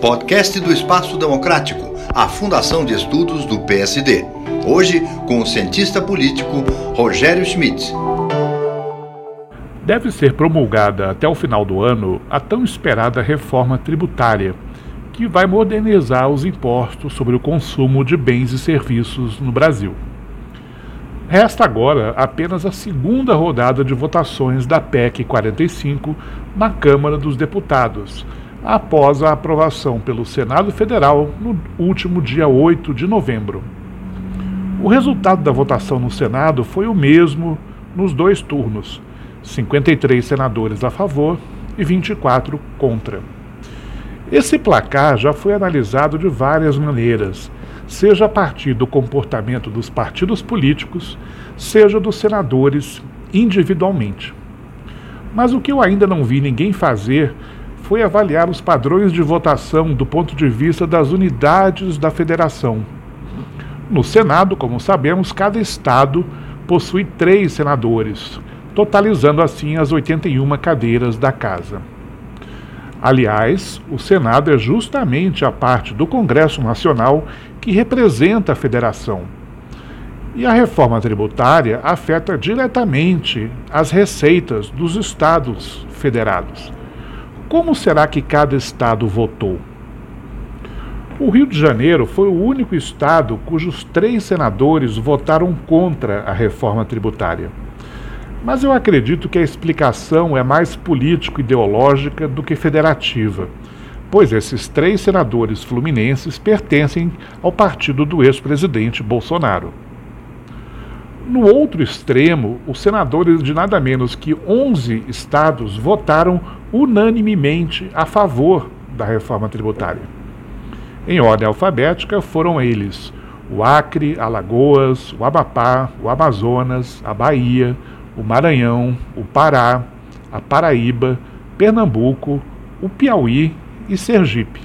podcast do Espaço Democrático, a Fundação de Estudos do PSD. Hoje, com o cientista político Rogério Schmidt. Deve ser promulgada até o final do ano a tão esperada reforma tributária, que vai modernizar os impostos sobre o consumo de bens e serviços no Brasil. Resta agora apenas a segunda rodada de votações da PEC 45 na Câmara dos Deputados, após a aprovação pelo Senado Federal no último dia 8 de novembro. O resultado da votação no Senado foi o mesmo nos dois turnos: 53 senadores a favor e 24 contra. Esse placar já foi analisado de várias maneiras seja a partir do comportamento dos partidos políticos, seja dos senadores individualmente. Mas o que eu ainda não vi ninguém fazer foi avaliar os padrões de votação do ponto de vista das unidades da federação. No Senado, como sabemos, cada estado possui três senadores, totalizando assim as 81 cadeiras da casa. Aliás, o Senado é justamente a parte do Congresso Nacional que representa a federação. E a reforma tributária afeta diretamente as receitas dos estados federados. Como será que cada estado votou? O Rio de Janeiro foi o único estado cujos três senadores votaram contra a reforma tributária. Mas eu acredito que a explicação é mais político-ideológica do que federativa, pois esses três senadores fluminenses pertencem ao partido do ex-presidente Bolsonaro. No outro extremo, os senadores de nada menos que 11 estados votaram unanimemente a favor da reforma tributária. Em ordem alfabética, foram eles o Acre, Alagoas, o Amapá, o Amazonas, a Bahia, o Maranhão, o Pará, a Paraíba, Pernambuco, o Piauí e Sergipe.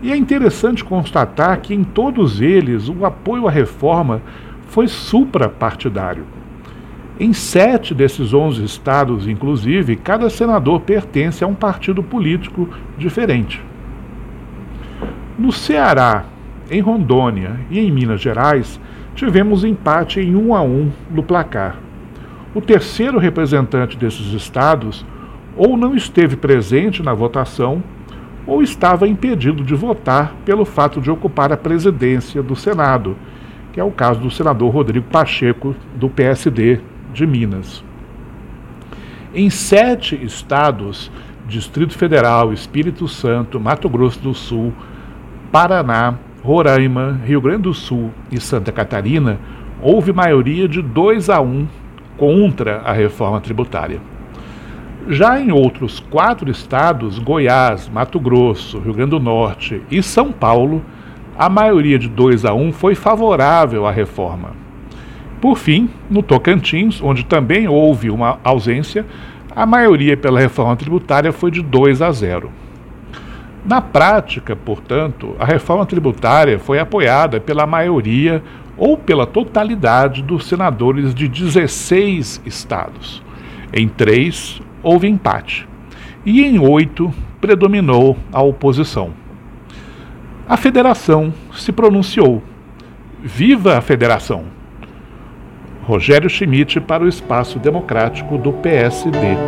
E é interessante constatar que em todos eles o apoio à reforma foi suprapartidário. Em sete desses onze estados, inclusive, cada senador pertence a um partido político diferente. No Ceará, em Rondônia e em Minas Gerais, tivemos empate em um a um no placar. O terceiro representante desses estados ou não esteve presente na votação ou estava impedido de votar pelo fato de ocupar a presidência do Senado, que é o caso do senador Rodrigo Pacheco, do PSD de Minas. Em sete estados, Distrito Federal, Espírito Santo, Mato Grosso do Sul, Paraná, Roraima, Rio Grande do Sul e Santa Catarina, houve maioria de 2 a 1 contra a reforma tributária. Já em outros quatro estados, Goiás, Mato Grosso, Rio Grande do Norte e São Paulo, a maioria de 2 a 1 foi favorável à reforma. Por fim, no Tocantins, onde também houve uma ausência, a maioria pela reforma tributária foi de 2 a 0. Na prática, portanto, a reforma tributária foi apoiada pela maioria ou pela totalidade dos senadores de 16 estados. Em três, houve empate. E em oito, predominou a oposição. A federação se pronunciou. Viva a federação! Rogério Schmidt para o Espaço Democrático do PSD.